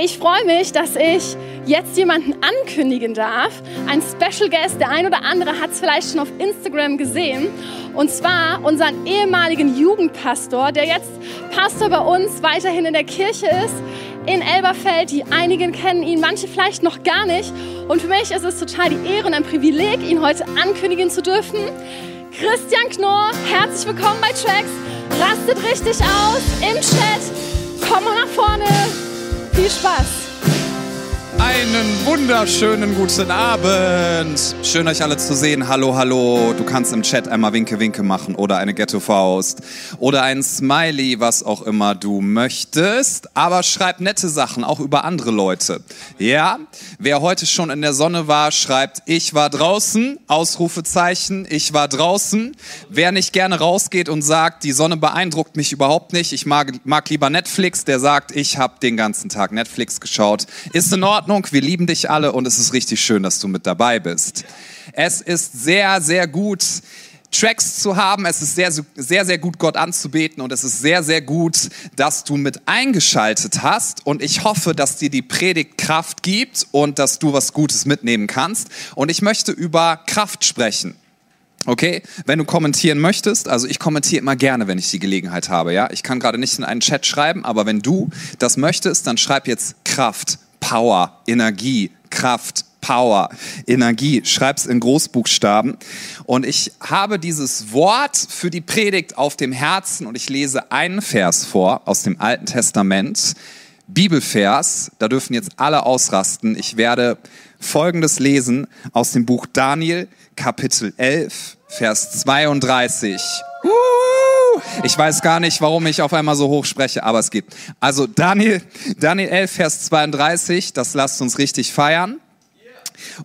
Ich freue mich, dass ich jetzt jemanden ankündigen darf. Ein Special Guest, der ein oder andere hat es vielleicht schon auf Instagram gesehen. Und zwar unseren ehemaligen Jugendpastor, der jetzt Pastor bei uns weiterhin in der Kirche ist, in Elberfeld. Die einigen kennen ihn, manche vielleicht noch gar nicht. Und für mich ist es total die Ehre und ein Privileg, ihn heute ankündigen zu dürfen. Christian Knorr, herzlich willkommen bei Tracks. Rastet richtig aus im Chat. Komm mal nach vorne. Viel Spaß. Einen wunderschönen guten Abend. Schön euch alle zu sehen. Hallo, hallo. Du kannst im Chat einmal Winke, Winke machen oder eine Ghetto-Faust oder ein Smiley, was auch immer du möchtest. Aber schreib nette Sachen, auch über andere Leute. Ja? Wer heute schon in der Sonne war, schreibt, ich war draußen, Ausrufezeichen, ich war draußen. Wer nicht gerne rausgeht und sagt, die Sonne beeindruckt mich überhaupt nicht, ich mag, mag lieber Netflix, der sagt, ich habe den ganzen Tag Netflix geschaut, ist in Ordnung. Ordnung, wir lieben dich alle und es ist richtig schön, dass du mit dabei bist. Es ist sehr, sehr gut, Tracks zu haben. Es ist sehr, sehr, sehr gut, Gott anzubeten und es ist sehr, sehr gut, dass du mit eingeschaltet hast und ich hoffe, dass dir die Predigt Kraft gibt und dass du was Gutes mitnehmen kannst. Und ich möchte über Kraft sprechen. Okay, wenn du kommentieren möchtest, also ich kommentiere immer gerne, wenn ich die Gelegenheit habe, ja. Ich kann gerade nicht in einen Chat schreiben, aber wenn du das möchtest, dann schreib jetzt Kraft Power, Energie, Kraft, Power, Energie. Schreib's in Großbuchstaben. Und ich habe dieses Wort für die Predigt auf dem Herzen und ich lese einen Vers vor aus dem Alten Testament. Bibelvers, da dürfen jetzt alle ausrasten. Ich werde Folgendes lesen aus dem Buch Daniel, Kapitel 11, Vers 32. Uh! Ich weiß gar nicht, warum ich auf einmal so hoch spreche, aber es gibt. Also Daniel, Daniel 11, Vers 32, das lasst uns richtig feiern.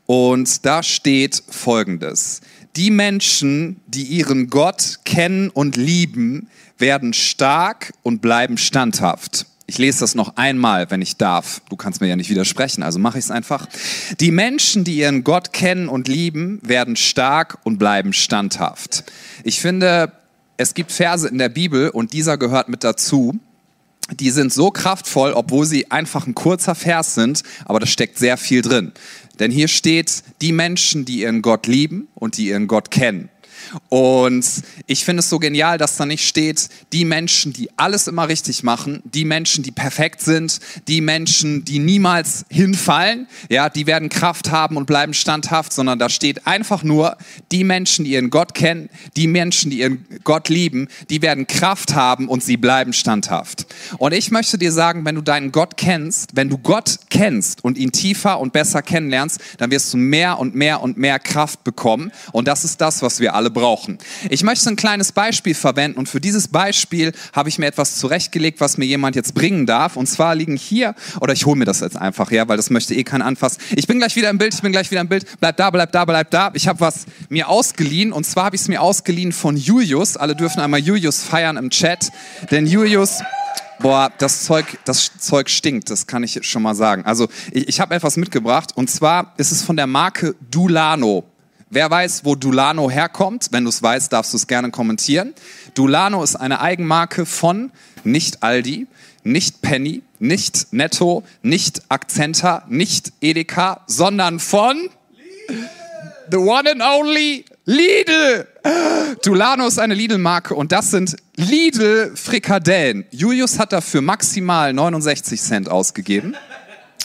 Und da steht Folgendes. Die Menschen, die ihren Gott kennen und lieben, werden stark und bleiben standhaft. Ich lese das noch einmal, wenn ich darf. Du kannst mir ja nicht widersprechen, also mache ich es einfach. Die Menschen, die ihren Gott kennen und lieben, werden stark und bleiben standhaft. Ich finde, es gibt Verse in der Bibel und dieser gehört mit dazu. Die sind so kraftvoll, obwohl sie einfach ein kurzer Vers sind, aber da steckt sehr viel drin. Denn hier steht, die Menschen, die ihren Gott lieben und die ihren Gott kennen. Und ich finde es so genial, dass da nicht steht, die Menschen, die alles immer richtig machen, die Menschen, die perfekt sind, die Menschen, die niemals hinfallen, ja, die werden Kraft haben und bleiben standhaft, sondern da steht einfach nur, die Menschen, die ihren Gott kennen, die Menschen, die ihren Gott lieben, die werden Kraft haben und sie bleiben standhaft. Und ich möchte dir sagen, wenn du deinen Gott kennst, wenn du Gott kennst und ihn tiefer und besser kennenlernst, dann wirst du mehr und mehr und mehr Kraft bekommen. Und das ist das, was wir alle brauchen. Ich möchte ein kleines Beispiel verwenden und für dieses Beispiel habe ich mir etwas zurechtgelegt, was mir jemand jetzt bringen darf. Und zwar liegen hier, oder ich hole mir das jetzt einfach, ja, weil das möchte eh kein anfassen. Ich bin gleich wieder im Bild, ich bin gleich wieder im Bild. Bleib da, bleib da, bleib da. Ich habe was mir ausgeliehen und zwar habe ich es mir ausgeliehen von Julius. Alle dürfen einmal Julius feiern im Chat, denn Julius Boah, das Zeug, das Zeug stinkt, das kann ich schon mal sagen. Also ich, ich habe etwas mitgebracht und zwar ist es von der Marke Dulano. Wer weiß, wo Dulano herkommt? Wenn du es weißt, darfst du es gerne kommentieren. Dulano ist eine Eigenmarke von nicht Aldi, nicht Penny, nicht Netto, nicht Accenta, nicht Edeka, sondern von the one and only Lidl. Dulano ist eine Lidl-Marke und das sind Lidl-Frikadellen. Julius hat dafür maximal 69 Cent ausgegeben.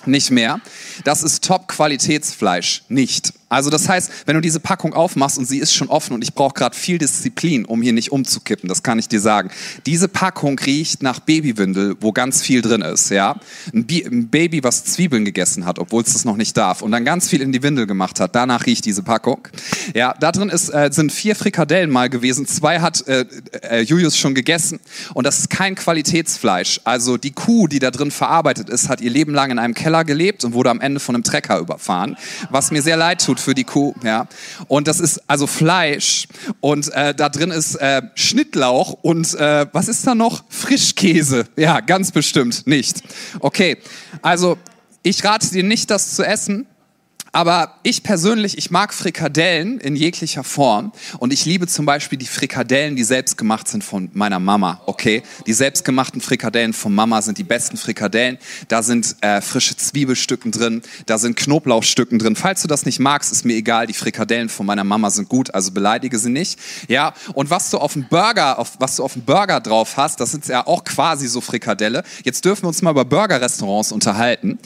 Nicht mehr. Das ist Top-Qualitätsfleisch. Nicht. Also das heißt, wenn du diese Packung aufmachst und sie ist schon offen und ich brauche gerade viel Disziplin, um hier nicht umzukippen, das kann ich dir sagen. Diese Packung riecht nach Babywindel, wo ganz viel drin ist, ja. Ein, ein Baby, was Zwiebeln gegessen hat, obwohl es das noch nicht darf und dann ganz viel in die Windel gemacht hat. Danach riecht diese Packung. Ja, da drin ist, äh, sind vier Frikadellen mal gewesen. Zwei hat äh, äh, Julius schon gegessen und das ist kein Qualitätsfleisch. Also die Kuh, die da drin verarbeitet ist, hat ihr Leben lang in einem Keller gelebt und wurde am Ende von einem Trecker überfahren, was mir sehr leid tut gut für die Kuh, ja. Und das ist also Fleisch und äh, da drin ist äh, Schnittlauch und äh, was ist da noch? Frischkäse. Ja, ganz bestimmt nicht. Okay, also ich rate dir nicht, das zu essen Aber ich persönlich, ich mag Frikadellen in jeglicher Form und ich liebe zum Beispiel die Frikadellen, die selbst gemacht sind von meiner Mama, okay? Die selbstgemachten Frikadellen von Mama sind die besten Frikadellen. Da sind äh, frische Zwiebelstücken drin, da sind Knoblauchstücken drin. Falls du das nicht magst, ist mir egal, die Frikadellen von meiner Mama sind gut, also beleidige sie nicht. Ja, und was du auf dem Burger, auf, was du auf dem Burger drauf hast, das sind ja auch quasi so Frikadelle. Jetzt dürfen wir uns mal über Burgerrestaurants unterhalten.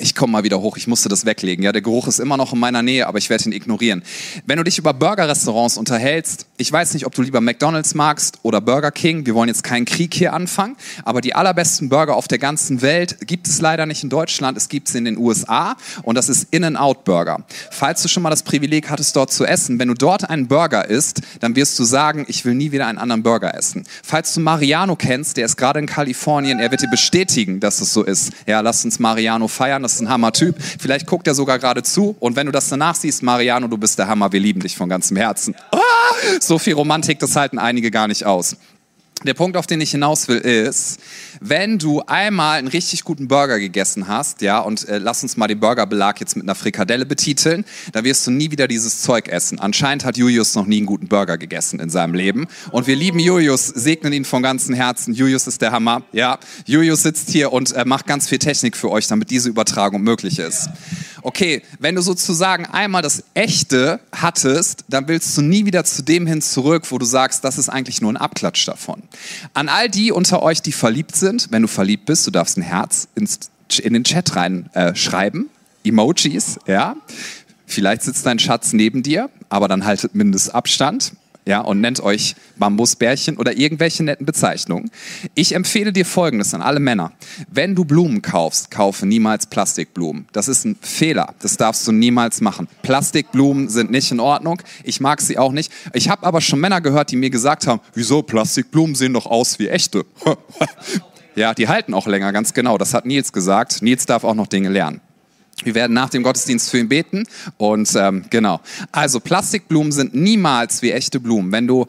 Ich komme mal wieder hoch, ich musste das weglegen. Ja, der Geruch ist immer noch in meiner Nähe, aber ich werde ihn ignorieren. Wenn du dich über Burgerrestaurants unterhältst, ich weiß nicht, ob du lieber McDonald's magst oder Burger King. Wir wollen jetzt keinen Krieg hier anfangen, aber die allerbesten Burger auf der ganzen Welt gibt es leider nicht in Deutschland. Es gibt es in den USA und das ist In-N-Out Burger. Falls du schon mal das Privileg hattest, dort zu essen, wenn du dort einen Burger isst, dann wirst du sagen, ich will nie wieder einen anderen Burger essen. Falls du Mariano kennst, der ist gerade in Kalifornien, er wird dir bestätigen, dass es so ist. Ja, lass uns Mariano feiern das ist ein Hammer-Typ. Vielleicht guckt er sogar gerade zu und wenn du das danach siehst, Mariano, du bist der Hammer, wir lieben dich von ganzem Herzen. Ah, so viel Romantik, das halten einige gar nicht aus. Der Punkt, auf den ich hinaus will, ist, wenn du einmal einen richtig guten Burger gegessen hast, ja, und äh, lass uns mal den Burgerbelag jetzt mit einer Frikadelle betiteln, dann wirst du nie wieder dieses Zeug essen. Anscheinend hat Julius noch nie einen guten Burger gegessen in seinem Leben. Und wir lieben Julius, segnen ihn von ganzem Herzen. Julius ist der Hammer, ja. Julius sitzt hier und äh, macht ganz viel Technik für euch, damit diese Übertragung möglich ist. Okay, wenn du sozusagen einmal das Echte hattest, dann willst du nie wieder zu dem hin zurück, wo du sagst, das ist eigentlich nur ein Abklatsch davon. An all die unter euch, die verliebt sind, wenn du verliebt bist, du darfst ein Herz ins, in den Chat rein äh, Emojis, ja. Vielleicht sitzt dein Schatz neben dir, aber dann haltet Mindestabstand ja, und nennt euch Bambusbärchen oder irgendwelche netten Bezeichnungen. Ich empfehle dir Folgendes an alle Männer. Wenn du Blumen kaufst, kaufe niemals Plastikblumen. Das ist ein Fehler. Das darfst du niemals machen. Plastikblumen sind nicht in Ordnung. Ich mag sie auch nicht. Ich habe aber schon Männer gehört, die mir gesagt haben, wieso Plastikblumen sehen doch aus wie echte. ja, die halten auch länger, ganz genau. Das hat Nils gesagt. Nils darf auch noch Dinge lernen. Wir werden nach dem Gottesdienst für ihn beten. Und ähm, genau. Also Plastikblumen sind niemals wie echte Blumen. Wenn du,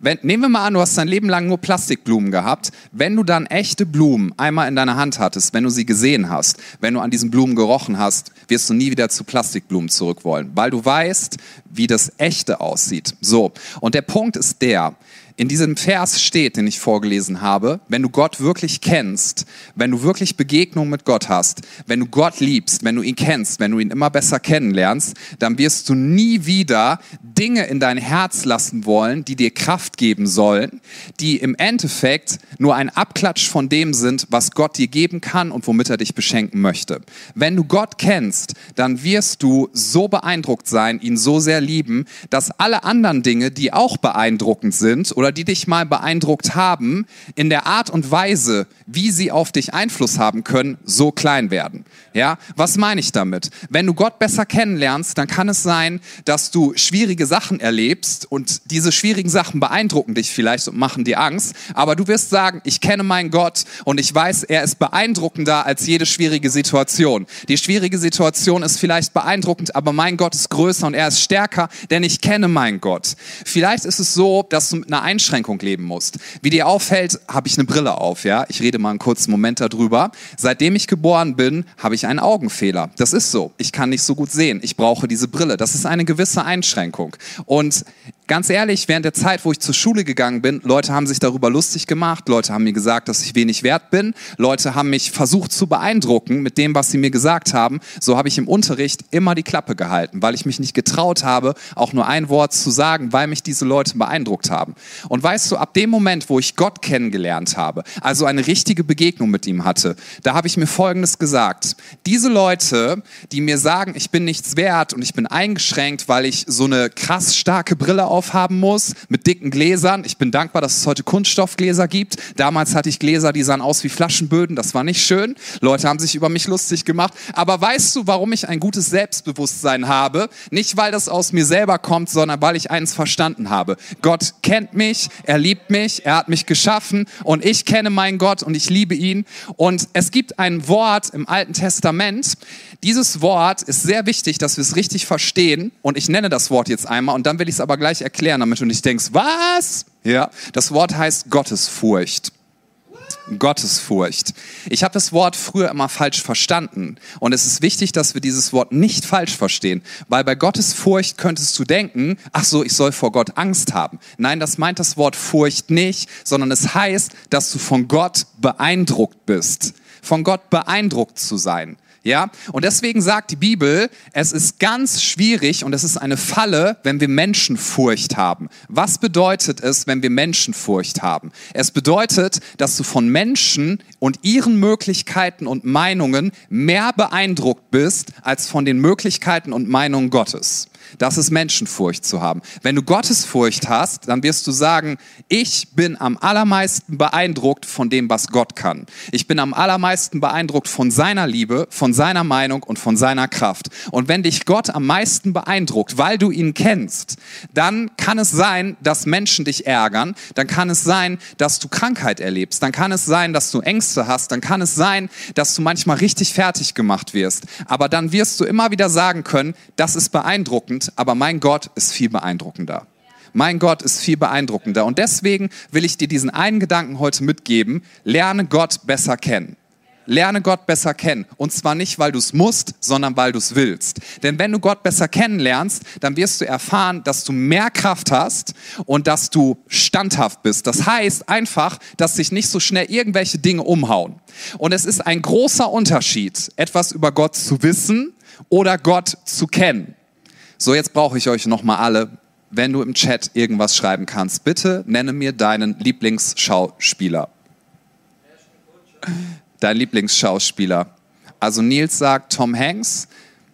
wenn, nehmen wir mal an, du hast dein Leben lang nur Plastikblumen gehabt. Wenn du dann echte Blumen einmal in deiner Hand hattest, wenn du sie gesehen hast, wenn du an diesen Blumen gerochen hast, wirst du nie wieder zu Plastikblumen zurück wollen, weil du weißt, wie das echte aussieht. So. Und der Punkt ist der, in diesem Vers steht, den ich vorgelesen habe, wenn du Gott wirklich kennst, wenn du wirklich Begegnung mit Gott hast, wenn du Gott liebst, wenn du ihn kennst, wenn du ihn immer besser kennenlernst, dann wirst du nie wieder Dinge in dein Herz lassen wollen, die dir Kraft geben sollen, die im Endeffekt nur ein Abklatsch von dem sind, was Gott dir geben kann und womit er dich beschenken möchte. Wenn du Gott kennst, dann wirst du so beeindruckt sein, ihn so sehr lieben, dass alle anderen Dinge, die auch beeindruckend sind oder oder die dich mal beeindruckt haben, in der Art und Weise, wie sie auf dich Einfluss haben können, so klein werden. Ja, was meine ich damit? Wenn du Gott besser kennenlernst, dann kann es sein, dass du schwierige Sachen erlebst und diese schwierigen Sachen beeindrucken dich vielleicht und machen dir Angst, aber du wirst sagen, ich kenne meinen Gott und ich weiß, er ist beeindruckender als jede schwierige Situation. Die schwierige Situation ist vielleicht beeindruckend, aber mein Gott ist größer und er ist stärker, denn ich kenne meinen Gott. Vielleicht ist es so, dass du mit einer Einschränkung leben musst. Wie dir auffällt, habe ich eine Brille auf, ja? Ich rede mal einen kurzen Moment darüber. Seitdem ich geboren bin, habe ich einen Augenfehler. Das ist so. Ich kann nicht so gut sehen. Ich brauche diese Brille. Das ist eine gewisse Einschränkung. Und ganz ehrlich, während der Zeit, wo ich zur Schule gegangen bin, Leute haben sich darüber lustig gemacht, Leute haben mir gesagt, dass ich wenig wert bin, Leute haben mich versucht zu beeindrucken mit dem, was sie mir gesagt haben. So habe ich im Unterricht immer die Klappe gehalten, weil ich mich nicht getraut habe, auch nur ein Wort zu sagen, weil mich diese Leute beeindruckt haben. Und weißt du, ab dem Moment, wo ich Gott kennengelernt habe, also eine richtige Begegnung mit ihm hatte, da habe ich mir Folgendes gesagt. Diese Leute, die mir sagen, ich bin nichts wert und ich bin eingeschränkt, weil ich so eine krass starke Brille aufhaben muss, mit dicken Gläsern. Ich bin dankbar, dass es heute Kunststoffgläser gibt. Damals hatte ich Gläser, die sahen aus wie Flaschenböden. Das war nicht schön. Leute haben sich über mich lustig gemacht. Aber weißt du, warum ich ein gutes Selbstbewusstsein habe? Nicht, weil das aus mir selber kommt, sondern weil ich eins verstanden habe. Gott kennt mich er liebt mich, er hat mich geschaffen und ich kenne meinen Gott und ich liebe ihn. Und es gibt ein Wort im Alten Testament. Dieses Wort ist sehr wichtig, dass wir es richtig verstehen. Und ich nenne das Wort jetzt einmal und dann will ich es aber gleich erklären, damit du nicht denkst, was? Ja, das Wort heißt Gottesfurcht. Gottesfurcht. Ich habe das Wort früher immer falsch verstanden und es ist wichtig, dass wir dieses Wort nicht falsch verstehen, weil bei Gottesfurcht könntest du denken, ach so, ich soll vor Gott Angst haben. Nein, das meint das Wort Furcht nicht, sondern es heißt, dass du von Gott beeindruckt bist. Von Gott beeindruckt zu sein. Ja? Und deswegen sagt die Bibel, es ist ganz schwierig und es ist eine Falle, wenn wir Menschenfurcht haben. Was bedeutet es, wenn wir Menschenfurcht haben? Es bedeutet, dass du von Menschen und ihren Möglichkeiten und Meinungen mehr beeindruckt bist als von den Möglichkeiten und Meinungen Gottes. Das ist Menschenfurcht zu haben. Wenn du Gottesfurcht hast, dann wirst du sagen, ich bin am allermeisten beeindruckt von dem, was Gott kann. Ich bin am allermeisten beeindruckt von seiner Liebe, von seiner Meinung und von seiner Kraft. Und wenn dich Gott am meisten beeindruckt, weil du ihn kennst, dann kann es sein, dass Menschen dich ärgern, dann kann es sein, dass du Krankheit erlebst, dann kann es sein, dass du Ängste hast, dann kann es sein, dass du manchmal richtig fertig gemacht wirst. Aber dann wirst du immer wieder sagen können, das ist beeindruckend beeindruckend, aber mein Gott ist viel beeindruckender. Mein Gott ist viel beeindruckender. Und deswegen will ich dir diesen einen Gedanken heute mitgeben. Lerne Gott besser kennen. Lerne Gott besser kennen. Und zwar nicht, weil du es musst, sondern weil du es willst. Denn wenn du Gott besser kennenlernst, dann wirst du erfahren, dass du mehr Kraft hast und dass du standhaft bist. Das heißt einfach, dass sich nicht so schnell irgendwelche Dinge umhauen. Und es ist ein großer Unterschied, etwas über Gott zu wissen oder Gott zu kennen. So, jetzt brauche ich euch nochmal alle, wenn du im Chat irgendwas schreiben kannst, bitte nenne mir deinen Lieblingsschauspieler. Dein Lieblingsschauspieler. Also Nils sagt Tom Hanks.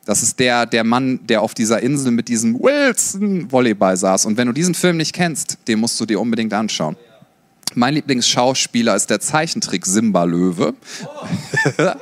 Das ist der, der Mann, der auf dieser Insel mit diesem Wilson Volleyball saß. Und wenn du diesen Film nicht kennst, den musst du dir unbedingt anschauen. Mein Lieblingsschauspieler ist der Zeichentrick Simba Löwe.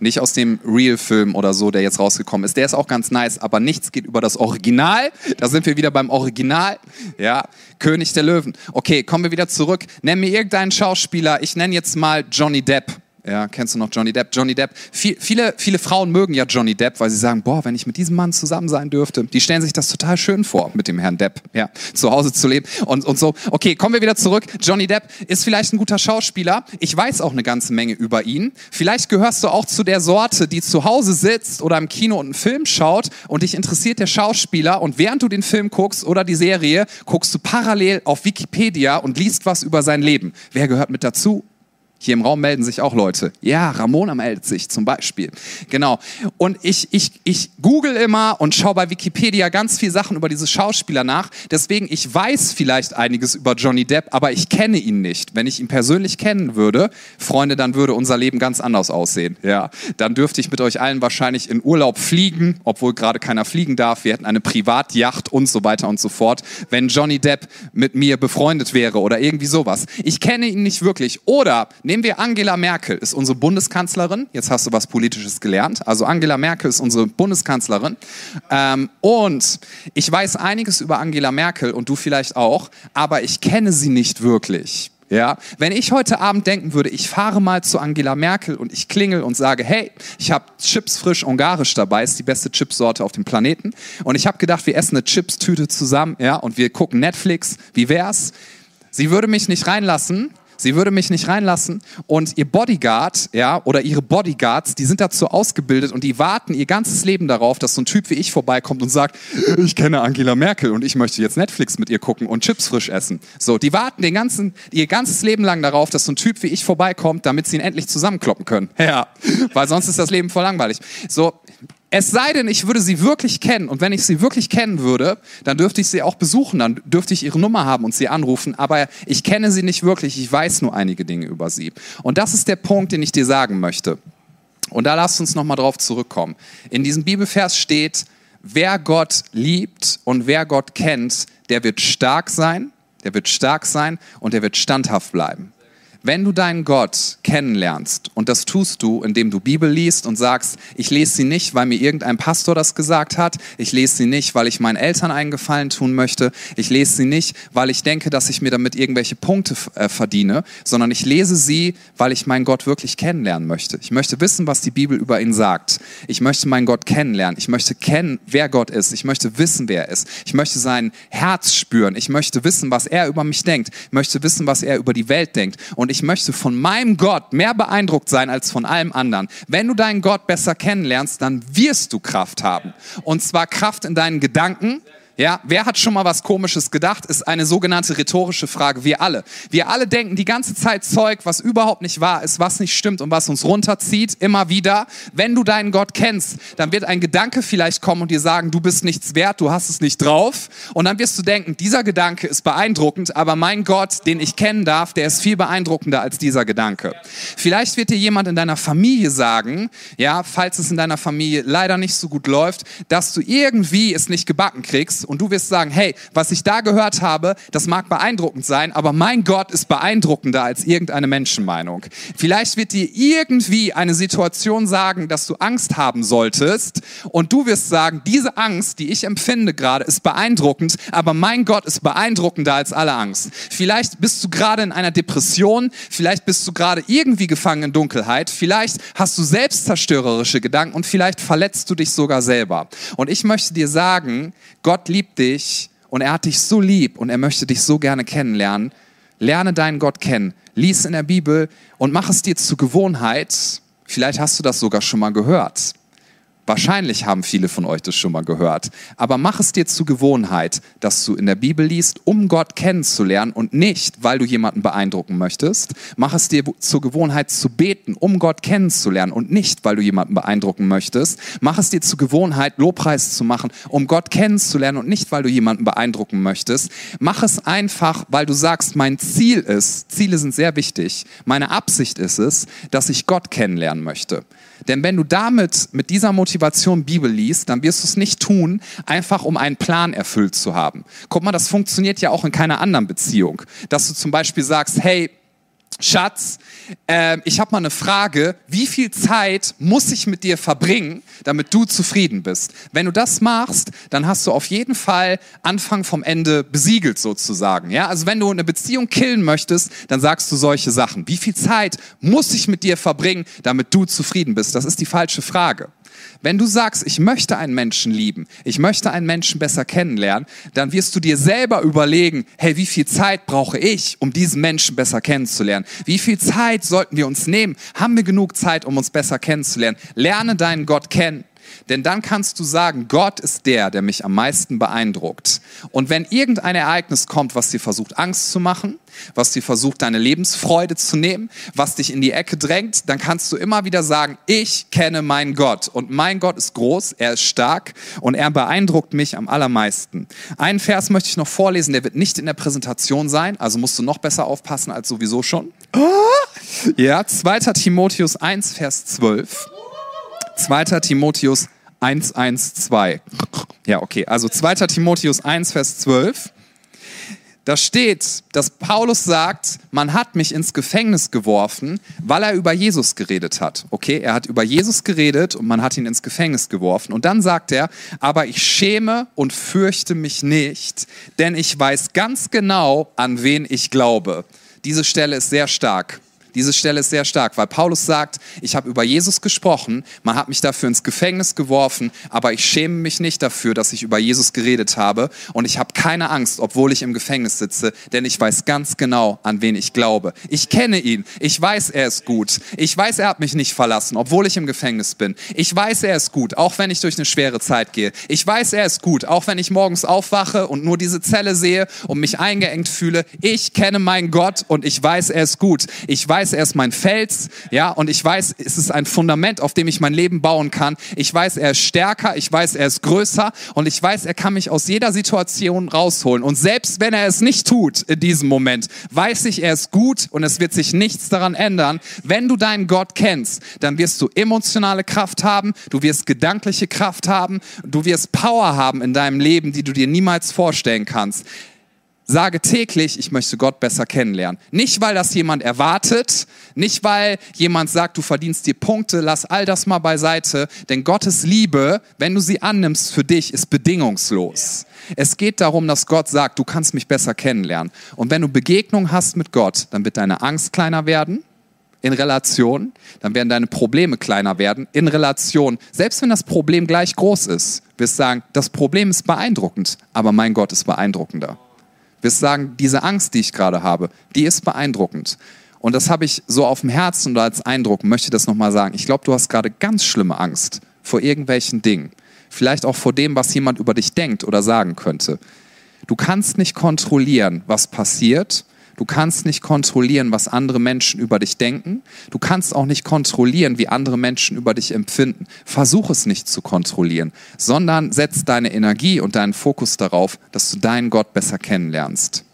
Nicht aus dem Real-Film oder so, der jetzt rausgekommen ist. Der ist auch ganz nice, aber nichts geht über das Original. Da sind wir wieder beim Original. Ja, König der Löwen. Okay, kommen wir wieder zurück. Nenn mir irgendeinen Schauspieler. Ich nenne jetzt mal Johnny Depp. Ja, kennst du noch Johnny Depp? Johnny Depp. Viel, viele, viele Frauen mögen ja Johnny Depp, weil sie sagen, boah, wenn ich mit diesem Mann zusammen sein dürfte. Die stellen sich das total schön vor, mit dem Herrn Depp, ja, zu Hause zu leben und, und so. Okay, kommen wir wieder zurück. Johnny Depp ist vielleicht ein guter Schauspieler. Ich weiß auch eine ganze Menge über ihn. Vielleicht gehörst du auch zu der Sorte, die zu Hause sitzt oder im Kino und einen Film schaut und dich interessiert der Schauspieler und während du den Film guckst oder die Serie, guckst du parallel auf Wikipedia und liest was über sein Leben. Wer gehört mit dazu? Hier im Raum melden sich auch Leute. Ja, Ramona meldet sich zum Beispiel. Genau. Und ich, ich, ich google immer und schaue bei Wikipedia ganz viel Sachen über diese Schauspieler nach. Deswegen, ich weiß vielleicht einiges über Johnny Depp, aber ich kenne ihn nicht. Wenn ich ihn persönlich kennen würde, Freunde, dann würde unser Leben ganz anders aussehen. Ja, dann dürfte ich mit euch allen wahrscheinlich in Urlaub fliegen, obwohl gerade keiner fliegen darf. Wir hätten eine Privatjacht und so weiter und so fort, wenn Johnny Depp mit mir befreundet wäre oder irgendwie sowas. Ich kenne ihn nicht wirklich. Oder Nehmen wir Angela Merkel, ist unsere Bundeskanzlerin. Jetzt hast du was Politisches gelernt. Also Angela Merkel ist unsere Bundeskanzlerin. Ähm, und ich weiß einiges über Angela Merkel und du vielleicht auch, aber ich kenne sie nicht wirklich. Ja, wenn ich heute Abend denken würde, ich fahre mal zu Angela Merkel und ich klingel und sage, hey, ich habe Chips frisch ungarisch dabei, ist die beste Chipsorte auf dem Planeten und ich habe gedacht, wir essen eine Chipstüte zusammen, ja, und wir gucken Netflix, wie wär's? Sie würde mich nicht reinlassen, Sie würde mich nicht reinlassen und ihr Bodyguard, ja, oder ihre Bodyguards, die sind dazu ausgebildet und die warten ihr ganzes Leben darauf, dass so ein Typ wie ich vorbeikommt und sagt, ich kenne Angela Merkel und ich möchte jetzt Netflix mit ihr gucken und Chips frisch essen. So, die warten den ganzen, ihr ganzes Leben lang darauf, dass so ein Typ wie ich vorbeikommt, damit sie ihn endlich zusammenkloppen können. Ja, weil sonst ist das Leben voll langweilig. So, es sei denn, ich würde sie wirklich kennen und wenn ich sie wirklich kennen würde, dann dürfte ich sie auch besuchen, dann dürfte ich ihre Nummer haben und sie anrufen, aber ich kenne sie nicht wirklich, ich weiß nur einige Dinge über sie. Und das ist der Punkt, den ich dir sagen möchte. Und da lasst uns nochmal drauf zurückkommen. In diesem Bibelvers steht, wer Gott liebt und wer Gott kennt, der wird stark sein, der wird stark sein und der wird standhaft bleiben. Wenn du deinen Gott kennenlernst, und das tust du, indem du Bibel liest und sagst, ich lese sie nicht, weil mir irgendein Pastor das gesagt hat, ich lese sie nicht, weil ich meinen Eltern einen Gefallen tun möchte, ich lese sie nicht, weil ich denke, dass ich mir damit irgendwelche Punkte äh, verdiene, sondern ich lese sie, weil ich meinen Gott wirklich kennenlernen möchte. Ich möchte wissen, was die Bibel über ihn sagt. Ich möchte meinen Gott kennenlernen. Ich möchte kennen, wer Gott ist. Ich möchte wissen, wer er ist. Ich möchte sein Herz spüren. Ich möchte wissen, was er über mich denkt. Ich möchte wissen, was er über die Welt denkt. Und und ich möchte von meinem Gott mehr beeindruckt sein als von allem anderen. Wenn du deinen Gott besser kennenlernst, dann wirst du Kraft haben. Und zwar Kraft in deinen Gedanken, ja, wer hat schon mal was Komisches gedacht? Ist eine sogenannte rhetorische Frage. Wir alle. Wir alle denken die ganze Zeit Zeug, was überhaupt nicht wahr ist, was nicht stimmt und was uns runterzieht, immer wieder. Wenn du deinen Gott kennst, dann wird ein Gedanke vielleicht kommen und dir sagen, du bist nichts wert, du hast es nicht drauf. Und dann wirst du denken, dieser Gedanke ist beeindruckend, aber mein Gott, den ich kennen darf, der ist viel beeindruckender als dieser Gedanke. Vielleicht wird dir jemand in deiner Familie sagen, ja, falls es in deiner Familie leider nicht so gut läuft, dass du irgendwie es nicht gebacken kriegst und du wirst sagen, hey, was ich da gehört habe, das mag beeindruckend sein, aber mein Gott ist beeindruckender als irgendeine Menschenmeinung. Vielleicht wird dir irgendwie eine Situation sagen, dass du Angst haben solltest und du wirst sagen, diese Angst, die ich empfinde gerade, ist beeindruckend, aber mein Gott ist beeindruckender als alle Angst. Vielleicht bist du gerade in einer Depression, vielleicht bist du gerade irgendwie gefangen in Dunkelheit, vielleicht hast du selbstzerstörerische Gedanken und vielleicht verletzt du dich sogar selber. Und ich möchte dir sagen, Gott liebt dich und er hat dich so lieb und er möchte dich so gerne kennenlernen. Lerne deinen Gott kennen. Lies in der Bibel und mach es dir zur Gewohnheit. Vielleicht hast du das sogar schon mal gehört. Wahrscheinlich haben viele von euch das schon mal gehört. Aber mach es dir zur Gewohnheit, dass du in der Bibel liest, um Gott kennenzulernen und nicht, weil du jemanden beeindrucken möchtest. Mach es dir zur Gewohnheit zu beten, um Gott kennenzulernen und nicht, weil du jemanden beeindrucken möchtest. Mach es dir zur Gewohnheit, Lobpreis zu machen, um Gott kennenzulernen und nicht, weil du jemanden beeindrucken möchtest. Mach es einfach, weil du sagst, mein Ziel ist, Ziele sind sehr wichtig, meine Absicht ist es, dass ich Gott kennenlernen möchte. Denn wenn du damit, mit dieser Motivation Bibel liest, dann wirst du es nicht tun, einfach um einen Plan erfüllt zu haben. Guck mal, das funktioniert ja auch in keiner anderen Beziehung. Dass du zum Beispiel sagst, hey, Schatz, äh, ich habe mal eine Frage. Wie viel Zeit muss ich mit dir verbringen, damit du zufrieden bist? Wenn du das machst, dann hast du auf jeden Fall Anfang vom Ende besiegelt sozusagen. Ja, also wenn du eine Beziehung killen möchtest, dann sagst du solche Sachen. Wie viel Zeit muss ich mit dir verbringen, damit du zufrieden bist? Das ist die falsche Frage. Wenn du sagst, ich möchte einen Menschen lieben, ich möchte einen Menschen besser kennenlernen, dann wirst du dir selber überlegen, hey, wie viel Zeit brauche ich, um diesen Menschen besser kennenzulernen? Wie viel Zeit sollten wir uns nehmen? Haben wir genug Zeit, um uns besser kennenzulernen? Lerne deinen Gott kennen. Denn dann kannst du sagen, Gott ist der, der mich am meisten beeindruckt. Und wenn irgendein Ereignis kommt, was dir versucht, Angst zu machen, was dir versucht, deine Lebensfreude zu nehmen, was dich in die Ecke drängt, dann kannst du immer wieder sagen, ich kenne meinen Gott. Und mein Gott ist groß, er ist stark und er beeindruckt mich am allermeisten. Einen Vers möchte ich noch vorlesen, der wird nicht in der Präsentation sein, also musst du noch besser aufpassen als sowieso schon. Ja, 2. Timotheus 1, Vers 12. 2. Timotheus 1, 1, 2. Ja, okay, also 2. Timotheus 1, Vers 12. Da steht, dass Paulus sagt, man hat mich ins Gefängnis geworfen, weil er über Jesus geredet hat. Okay, er hat über Jesus geredet und man hat ihn ins Gefängnis geworfen. Und dann sagt er, aber ich schäme und fürchte mich nicht, denn ich weiß ganz genau, an wen ich glaube. Diese Stelle ist sehr stark. Diese Stelle ist sehr stark, weil Paulus sagt, ich habe über Jesus gesprochen, man hat mich dafür ins Gefängnis geworfen, aber ich schäme mich nicht dafür, dass ich über Jesus geredet habe und ich habe keine Angst, obwohl ich im Gefängnis sitze, denn ich weiß ganz genau, an wen ich glaube. Ich kenne ihn, ich weiß, er ist gut. Ich weiß, er hat mich nicht verlassen, obwohl ich im Gefängnis bin. Ich weiß, er ist gut, auch wenn ich durch eine schwere Zeit gehe. Ich weiß, er ist gut, auch wenn ich morgens aufwache und nur diese Zelle sehe und mich eingeengt fühle. Ich kenne meinen Gott und ich weiß, er ist gut. Ich weiß, weiß, er ist mein Fels, ja, und ich weiß, es ist ein Fundament, auf dem ich mein Leben bauen kann. Ich weiß, er ist stärker, ich weiß, er ist größer und ich weiß, er kann mich aus jeder Situation rausholen. Und selbst wenn er es nicht tut in diesem Moment, weiß ich, er ist gut und es wird sich nichts daran ändern. Wenn du deinen Gott kennst, dann wirst du emotionale Kraft haben, du wirst gedankliche Kraft haben, du wirst Power haben in deinem Leben, die du dir niemals vorstellen kannst sage täglich, ich möchte Gott besser kennenlernen. Nicht, weil das jemand erwartet, nicht, weil jemand sagt, du verdienst dir Punkte, lass all das mal beiseite, denn Gottes Liebe, wenn du sie annimmst für dich, ist bedingungslos. Es geht darum, dass Gott sagt, du kannst mich besser kennenlernen. Und wenn du Begegnung hast mit Gott, dann wird deine Angst kleiner werden, in Relation, dann werden deine Probleme kleiner werden, in Relation. Selbst wenn das Problem gleich groß ist, wirst du sagen, das Problem ist beeindruckend, aber mein Gott ist beeindruckender wirst sagen, diese Angst, die ich gerade habe, die ist beeindruckend. Und das habe ich so auf dem Herzen und als Eindruck, möchte das nochmal sagen. Ich glaube, du hast gerade ganz schlimme Angst vor irgendwelchen Dingen. Vielleicht auch vor dem, was jemand über dich denkt oder sagen könnte. Du kannst nicht kontrollieren, was passiert. Du kannst nicht kontrollieren, was andere Menschen über dich denken. Du kannst auch nicht kontrollieren, wie andere Menschen über dich empfinden. Versuch es nicht zu kontrollieren, sondern setz deine Energie und deinen Fokus darauf, dass du deinen Gott besser kennenlernst.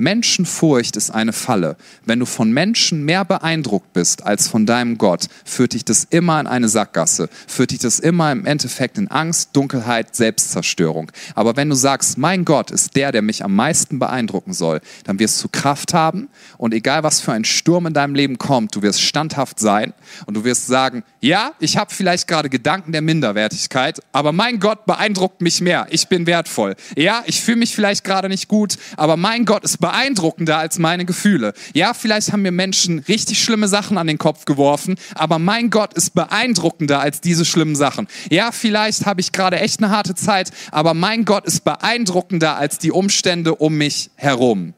Menschenfurcht ist eine Falle. Wenn du von Menschen mehr beeindruckt bist als von deinem Gott, führt dich das immer in eine Sackgasse, führt dich das immer im Endeffekt in Angst, Dunkelheit, Selbstzerstörung. Aber wenn du sagst, mein Gott ist der, der mich am meisten beeindrucken soll, dann wirst du Kraft haben und egal was für ein Sturm in deinem Leben kommt, du wirst standhaft sein und du wirst sagen, ja, ich habe vielleicht gerade Gedanken der Minderwertigkeit, aber mein Gott beeindruckt mich mehr. Ich bin wertvoll. Ja, ich fühle mich vielleicht gerade nicht gut, aber mein Gott ist beeindruckend beeindruckender als meine Gefühle. Ja, vielleicht haben mir Menschen richtig schlimme Sachen an den Kopf geworfen, aber mein Gott ist beeindruckender als diese schlimmen Sachen. Ja, vielleicht habe ich gerade echt eine harte Zeit, aber mein Gott ist beeindruckender als die Umstände um mich herum.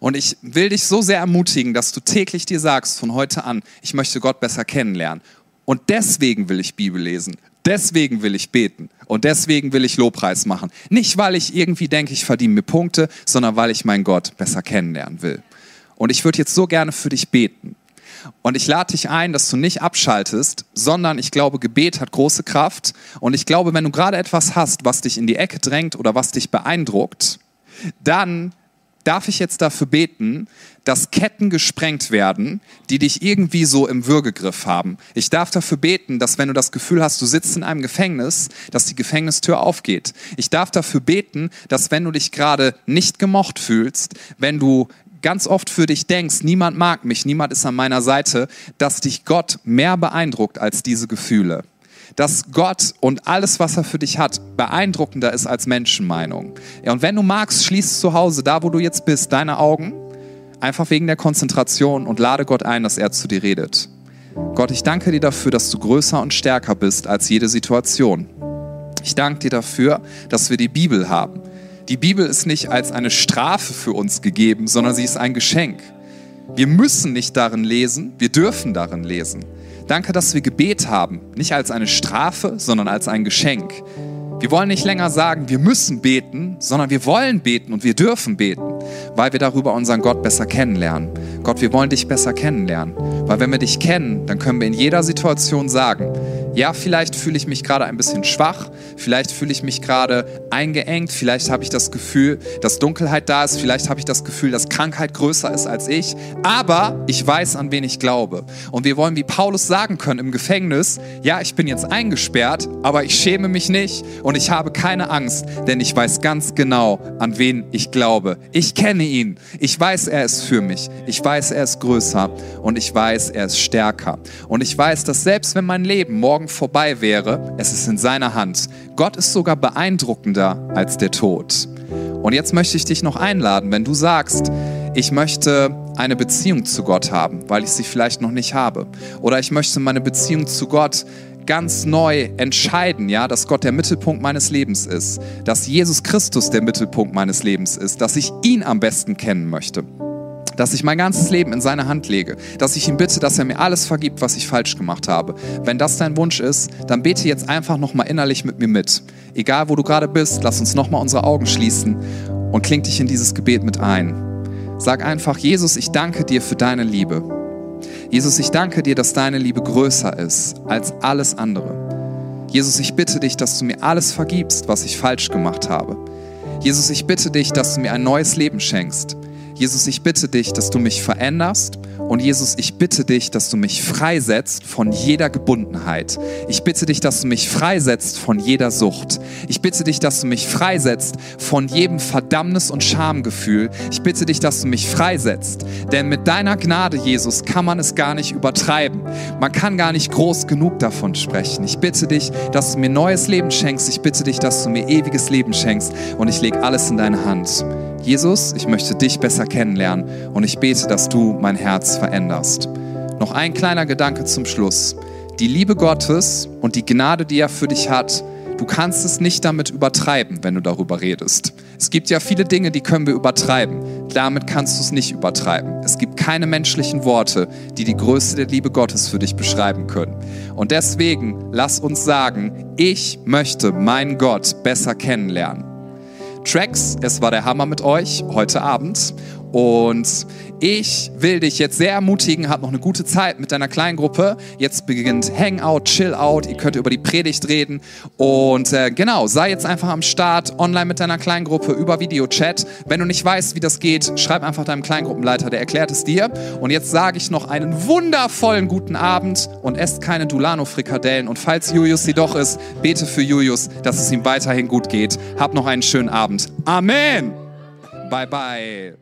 Und ich will dich so sehr ermutigen, dass du täglich dir sagst von heute an, ich möchte Gott besser kennenlernen. Und deswegen will ich Bibel lesen. Deswegen will ich beten und deswegen will ich Lobpreis machen. Nicht, weil ich irgendwie denke, ich verdiene mir Punkte, sondern weil ich meinen Gott besser kennenlernen will. Und ich würde jetzt so gerne für dich beten. Und ich lade dich ein, dass du nicht abschaltest, sondern ich glaube, Gebet hat große Kraft. Und ich glaube, wenn du gerade etwas hast, was dich in die Ecke drängt oder was dich beeindruckt, dann darf ich jetzt dafür beten, dass Ketten gesprengt werden, die dich irgendwie so im Würgegriff haben. Ich darf dafür beten, dass wenn du das Gefühl hast, du sitzt in einem Gefängnis, dass die Gefängnistür aufgeht. Ich darf dafür beten, dass wenn du dich gerade nicht gemocht fühlst, wenn du ganz oft für dich denkst, niemand mag mich, niemand ist an meiner Seite, dass dich Gott mehr beeindruckt als diese Gefühle dass Gott und alles, was er für dich hat, beeindruckender ist als Menschenmeinung. Ja, und wenn du magst, schließ zu Hause, da wo du jetzt bist, deine Augen, einfach wegen der Konzentration und lade Gott ein, dass er zu dir redet. Gott, ich danke dir dafür, dass du größer und stärker bist als jede Situation. Ich danke dir dafür, dass wir die Bibel haben. Die Bibel ist nicht als eine Strafe für uns gegeben, sondern sie ist ein Geschenk. Wir müssen nicht darin lesen, wir dürfen darin lesen. Danke, dass wir Gebet haben, nicht als eine Strafe, sondern als ein Geschenk. Wir wollen nicht länger sagen, wir müssen beten, sondern wir wollen beten und wir dürfen beten, weil wir darüber unseren Gott besser kennenlernen. Gott, wir wollen dich besser kennenlernen, weil wenn wir dich kennen, dann können wir in jeder Situation sagen, ja, vielleicht fühle ich mich gerade ein bisschen schwach, vielleicht fühle ich mich gerade eingeengt, vielleicht habe ich das Gefühl, dass Dunkelheit da ist, vielleicht habe ich das Gefühl, dass Krankheit größer ist als ich, aber ich weiß, an wen ich glaube. Und wir wollen wie Paulus sagen können im Gefängnis, ja, ich bin jetzt eingesperrt, aber ich schäme mich nicht und ich habe keine Angst, denn ich weiß ganz genau, an wen ich glaube. Ich kenne ihn, ich weiß, er ist für mich, ich weiß, er ist größer und ich weiß, er ist stärker. Und ich weiß, dass selbst wenn mein Leben morgen vorbei wäre, es ist in seiner Hand. Gott ist sogar beeindruckender als der Tod. Und jetzt möchte ich dich noch einladen, wenn du sagst, ich möchte eine Beziehung zu Gott haben, weil ich sie vielleicht noch nicht habe. Oder ich möchte meine Beziehung zu Gott ganz neu entscheiden, ja, dass Gott der Mittelpunkt meines Lebens ist, dass Jesus Christus der Mittelpunkt meines Lebens ist, dass ich ihn am besten kennen möchte dass ich mein ganzes Leben in seine Hand lege, dass ich ihn bitte, dass er mir alles vergibt, was ich falsch gemacht habe. Wenn das dein Wunsch ist, dann bete jetzt einfach nochmal innerlich mit mir mit. Egal wo du gerade bist, lass uns nochmal unsere Augen schließen und kling dich in dieses Gebet mit ein. Sag einfach, Jesus, ich danke dir für deine Liebe. Jesus, ich danke dir, dass deine Liebe größer ist als alles andere. Jesus, ich bitte dich, dass du mir alles vergibst, was ich falsch gemacht habe. Jesus, ich bitte dich, dass du mir ein neues Leben schenkst. Jesus, ich bitte dich, dass du mich veränderst und Jesus, ich bitte dich, dass du mich freisetzt von jeder Gebundenheit. Ich bitte dich, dass du mich freisetzt von jeder Sucht. Ich bitte dich, dass du mich freisetzt von jedem Verdammnis- und Schamgefühl. Ich bitte dich, dass du mich freisetzt. Denn mit deiner Gnade, Jesus, kann man es gar nicht übertreiben. Man kann gar nicht groß genug davon sprechen. Ich bitte dich, dass du mir neues Leben schenkst. Ich bitte dich, dass du mir ewiges Leben schenkst. Und ich lege alles in deine Hand. Jesus, ich möchte dich besser kennenlernen und ich bete, dass du mein Herz veränderst. Noch ein kleiner Gedanke zum Schluss. Die Liebe Gottes und die Gnade, die er für dich hat, du kannst es nicht damit übertreiben, wenn du darüber redest. Es gibt ja viele Dinge, die können wir übertreiben. Damit kannst du es nicht übertreiben. Es gibt keine menschlichen Worte, die die Größe der Liebe Gottes für dich beschreiben können. Und deswegen lass uns sagen, ich möchte meinen Gott besser kennenlernen. Tracks, es war der Hammer mit euch heute Abend. Und ich will dich jetzt sehr ermutigen, hab noch eine gute Zeit mit deiner kleinen Gruppe. Jetzt beginnt Hangout, Chill Out, ihr könnt über die Predigt reden. Und äh, genau, sei jetzt einfach am Start, online mit deiner kleinen Gruppe, über Videochat. Wenn du nicht weißt, wie das geht, schreib einfach deinem Kleingruppenleiter, der erklärt es dir. Und jetzt sage ich noch einen wundervollen guten Abend und esst keine Dulano-Frikadellen. Und falls Julius sie doch ist, bete für Julius, dass es ihm weiterhin gut geht. Hab noch einen schönen Abend. Amen. Bye bye.